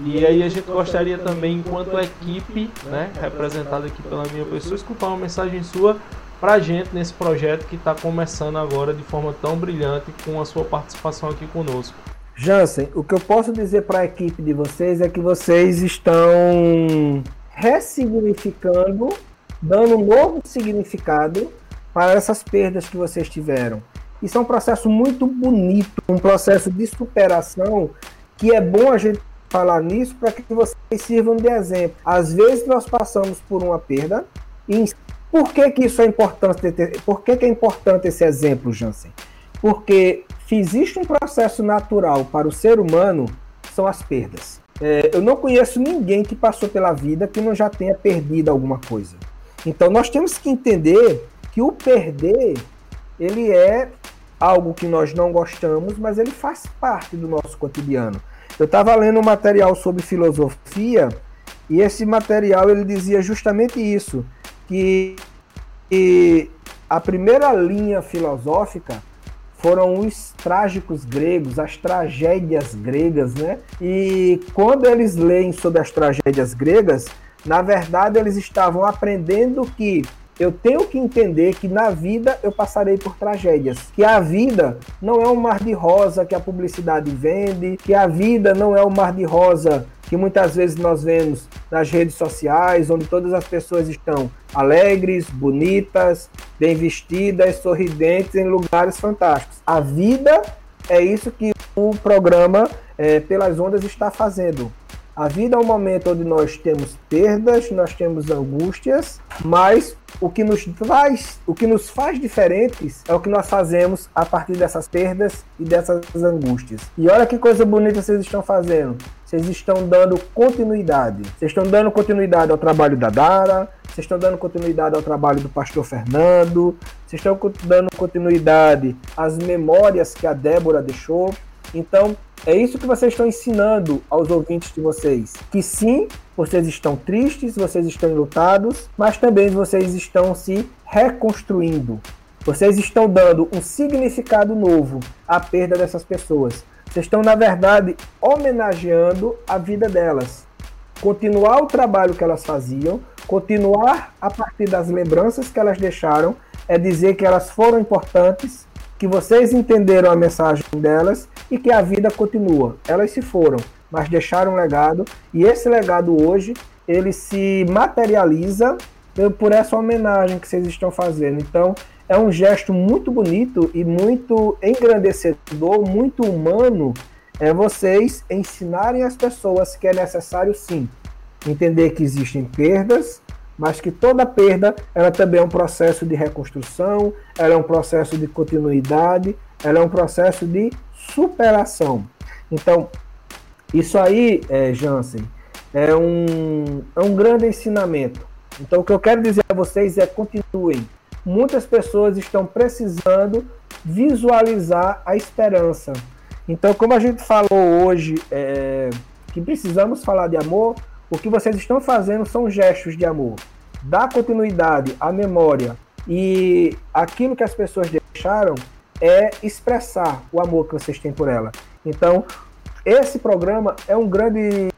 E aí a gente gostaria também, enquanto equipe, né, representada aqui pela minha pessoa, escutar uma mensagem sua para a gente nesse projeto que está começando agora de forma tão brilhante com a sua participação aqui conosco. Jansen, o que eu posso dizer para a equipe de vocês é que vocês estão ressignificando, dando um novo significado para essas perdas que vocês tiveram. Isso é um processo muito bonito, um processo de superação que é bom a gente falar nisso para que vocês sirvam de exemplo. Às vezes nós passamos por uma perda e por que, que isso é importante? Por que, que é importante esse exemplo, Jansen? Porque existe um processo natural para o ser humano, são as perdas. É, eu não conheço ninguém que passou pela vida que não já tenha perdido alguma coisa. Então nós temos que entender que o perder ele é algo que nós não gostamos, mas ele faz parte do nosso cotidiano. Eu estava lendo um material sobre filosofia e esse material ele dizia justamente isso, que, que a primeira linha filosófica foram os trágicos gregos, as tragédias gregas, né? E quando eles leem sobre as tragédias gregas, na verdade eles estavam aprendendo que eu tenho que entender que na vida eu passarei por tragédias. Que a vida não é um mar de rosa que a publicidade vende, que a vida não é um mar de rosa que muitas vezes nós vemos nas redes sociais, onde todas as pessoas estão alegres, bonitas, bem vestidas, sorridentes em lugares fantásticos. A vida é isso que o programa é, Pelas Ondas está fazendo. A vida é um momento onde nós temos perdas, nós temos angústias, mas o que nos faz, o que nos faz diferentes é o que nós fazemos a partir dessas perdas e dessas angústias. E olha que coisa bonita vocês estão fazendo. Vocês estão dando continuidade. Vocês estão dando continuidade ao trabalho da Dara, vocês estão dando continuidade ao trabalho do pastor Fernando, vocês estão dando continuidade às memórias que a Débora deixou. Então, é isso que vocês estão ensinando aos ouvintes de vocês. Que sim, vocês estão tristes, vocês estão lutados, mas também vocês estão se reconstruindo. Vocês estão dando um significado novo à perda dessas pessoas. Vocês estão, na verdade, homenageando a vida delas. Continuar o trabalho que elas faziam, continuar a partir das lembranças que elas deixaram, é dizer que elas foram importantes, que vocês entenderam a mensagem delas e que a vida continua. Elas se foram, mas deixaram um legado e esse legado hoje ele se materializa por essa homenagem que vocês estão fazendo. Então, é um gesto muito bonito e muito engrandecedor, muito humano é vocês ensinarem as pessoas que é necessário sim entender que existem perdas, mas que toda perda ela também é um processo de reconstrução, ela é um processo de continuidade, ela é um processo de superação. Então, isso aí, é, Jansen, é um, é um grande ensinamento. Então, o que eu quero dizer a vocês é continuem. Muitas pessoas estão precisando visualizar a esperança. Então, como a gente falou hoje, é, que precisamos falar de amor, o que vocês estão fazendo são gestos de amor. Dar continuidade à memória e aquilo que as pessoas deixaram é expressar o amor que vocês têm por ela. Então, esse programa é um grande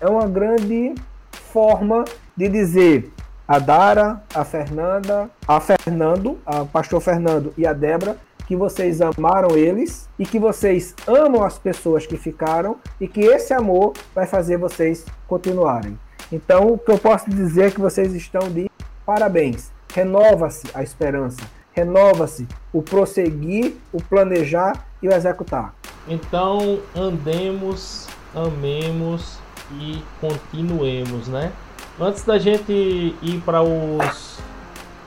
é uma grande forma de dizer a Dara, a Fernanda, a Fernando, a pastor Fernando e a Débora que vocês amaram eles e que vocês amam as pessoas que ficaram e que esse amor vai fazer vocês continuarem. Então, o que eu posso dizer é que vocês estão de parabéns. Renova-se a esperança, renova-se o prosseguir, o planejar e o executar. Então, andemos, amemos e continuemos, né? Antes da gente ir para os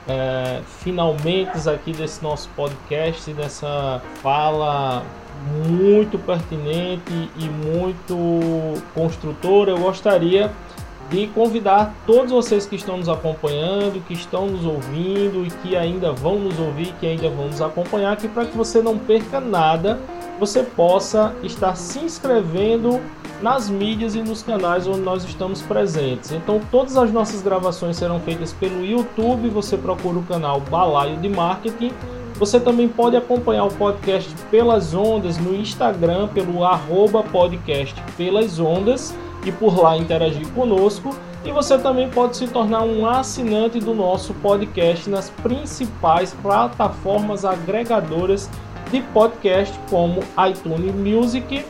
é, finalmente aqui desse nosso podcast, dessa fala muito pertinente e muito construtora, eu gostaria de convidar todos vocês que estão nos acompanhando, que estão nos ouvindo e que ainda vão nos ouvir, que ainda vão nos acompanhar, aqui para que você não perca nada, você possa estar se inscrevendo nas mídias e nos canais onde nós estamos presentes. Então, todas as nossas gravações serão feitas pelo YouTube. Você procura o canal Balaio de Marketing. Você também pode acompanhar o podcast Pelas Ondas no Instagram, pelo arroba podcast Pelas Ondas e por lá interagir conosco. E você também pode se tornar um assinante do nosso podcast nas principais plataformas agregadoras de podcast como iTunes Music,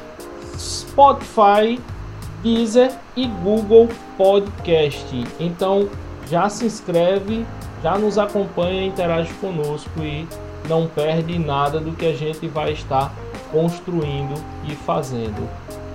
Spotify, Deezer e Google Podcast. Então já se inscreve, já nos acompanha, interage conosco e não perde nada do que a gente vai estar construindo e fazendo.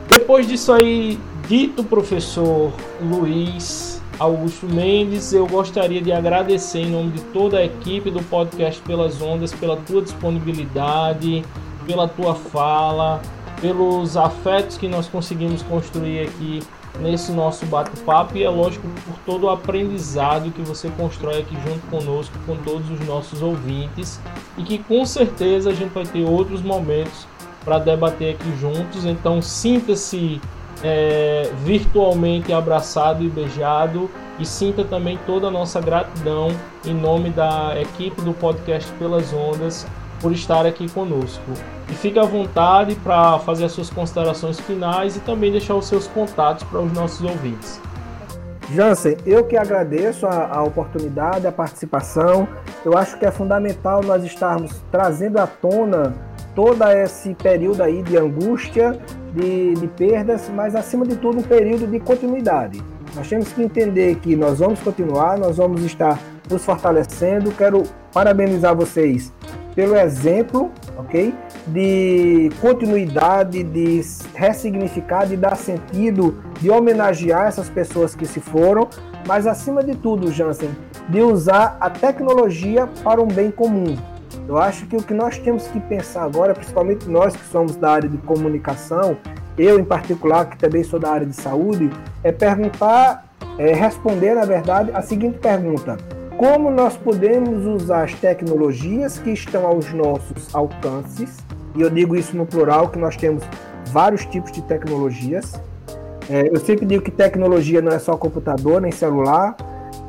Depois disso aí, dito professor Luiz Augusto Mendes, eu gostaria de agradecer em nome de toda a equipe do podcast Pelas Ondas pela tua disponibilidade, pela tua fala, pelos afetos que nós conseguimos construir aqui nesse nosso bate-papo. E é lógico por todo o aprendizado que você constrói aqui junto conosco, com todos os nossos ouvintes. E que com certeza a gente vai ter outros momentos para debater aqui juntos. Então sinta-se é, virtualmente abraçado e beijado e sinta também toda a nossa gratidão em nome da equipe do podcast Pelas Ondas por estar aqui conosco. E fique à vontade para fazer as suas considerações finais e também deixar os seus contatos para os nossos ouvintes. Jansen, eu que agradeço a, a, oportunidade, a participação. Eu acho que é fundamental nós estarmos trazendo à tona todo esse período aí de angústia, de, de perdas, mas acima de tudo um período de continuidade. Nós temos que entender que nós vamos continuar, nós vamos estar nos fortalecendo. Quero parabenizar vocês pelo exemplo, ok? De continuidade, de ressignificar, de dar sentido, de homenagear essas pessoas que se foram, mas acima de tudo, Jansen, de usar a tecnologia para um bem comum. Eu acho que o que nós temos que pensar agora, principalmente nós que somos da área de comunicação, eu em particular, que também sou da área de saúde, é perguntar, é responder, na verdade, a seguinte pergunta: como nós podemos usar as tecnologias que estão aos nossos alcances, e eu digo isso no plural, que nós temos vários tipos de tecnologias. É, eu sempre digo que tecnologia não é só computador nem celular,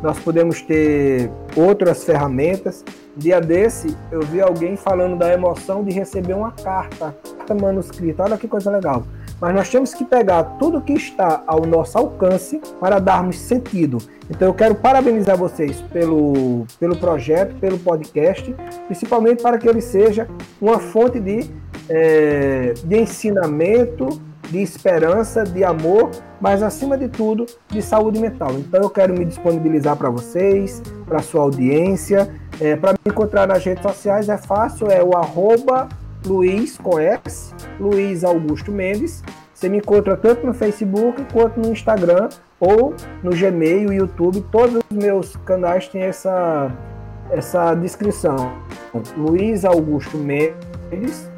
nós podemos ter outras ferramentas. Dia desse, eu vi alguém falando da emoção de receber uma carta, manuscrita. Olha que coisa legal. Mas nós temos que pegar tudo que está ao nosso alcance para darmos sentido. Então eu quero parabenizar vocês pelo, pelo projeto, pelo podcast, principalmente para que ele seja uma fonte de, é, de ensinamento, de esperança, de amor, mas acima de tudo, de saúde mental. Então eu quero me disponibilizar para vocês, para sua audiência. É, para me encontrar nas redes sociais é fácil, é o arroba Luiz Luiz Augusto Mendes. Você me encontra tanto no Facebook quanto no Instagram ou no Gmail, YouTube. Todos os meus canais têm essa, essa descrição. Luiz Augusto Mendes,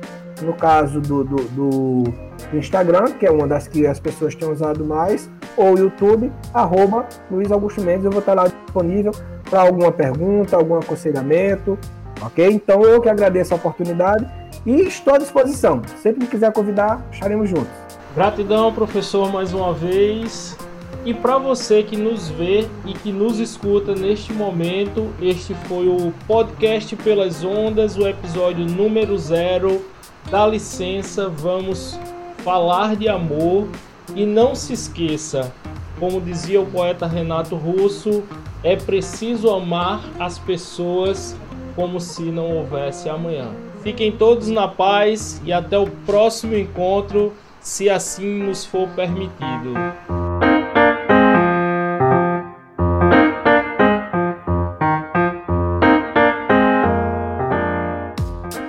no caso do, do, do, Instagram, que é uma das que as pessoas têm usado mais, ou YouTube, arroba Luiz Augusto Mendes. Eu vou estar lá disponível alguma pergunta, algum aconselhamento, ok? Então eu que agradeço a oportunidade e estou à disposição. Sempre que quiser convidar, estaremos juntos. Gratidão, professor, mais uma vez. E para você que nos vê e que nos escuta neste momento, este foi o podcast Pelas Ondas, o episódio número zero. Dá licença, vamos falar de amor e não se esqueça, como dizia o poeta Renato Russo, é preciso amar as pessoas como se não houvesse amanhã. Fiquem todos na paz e até o próximo encontro, se assim nos for permitido.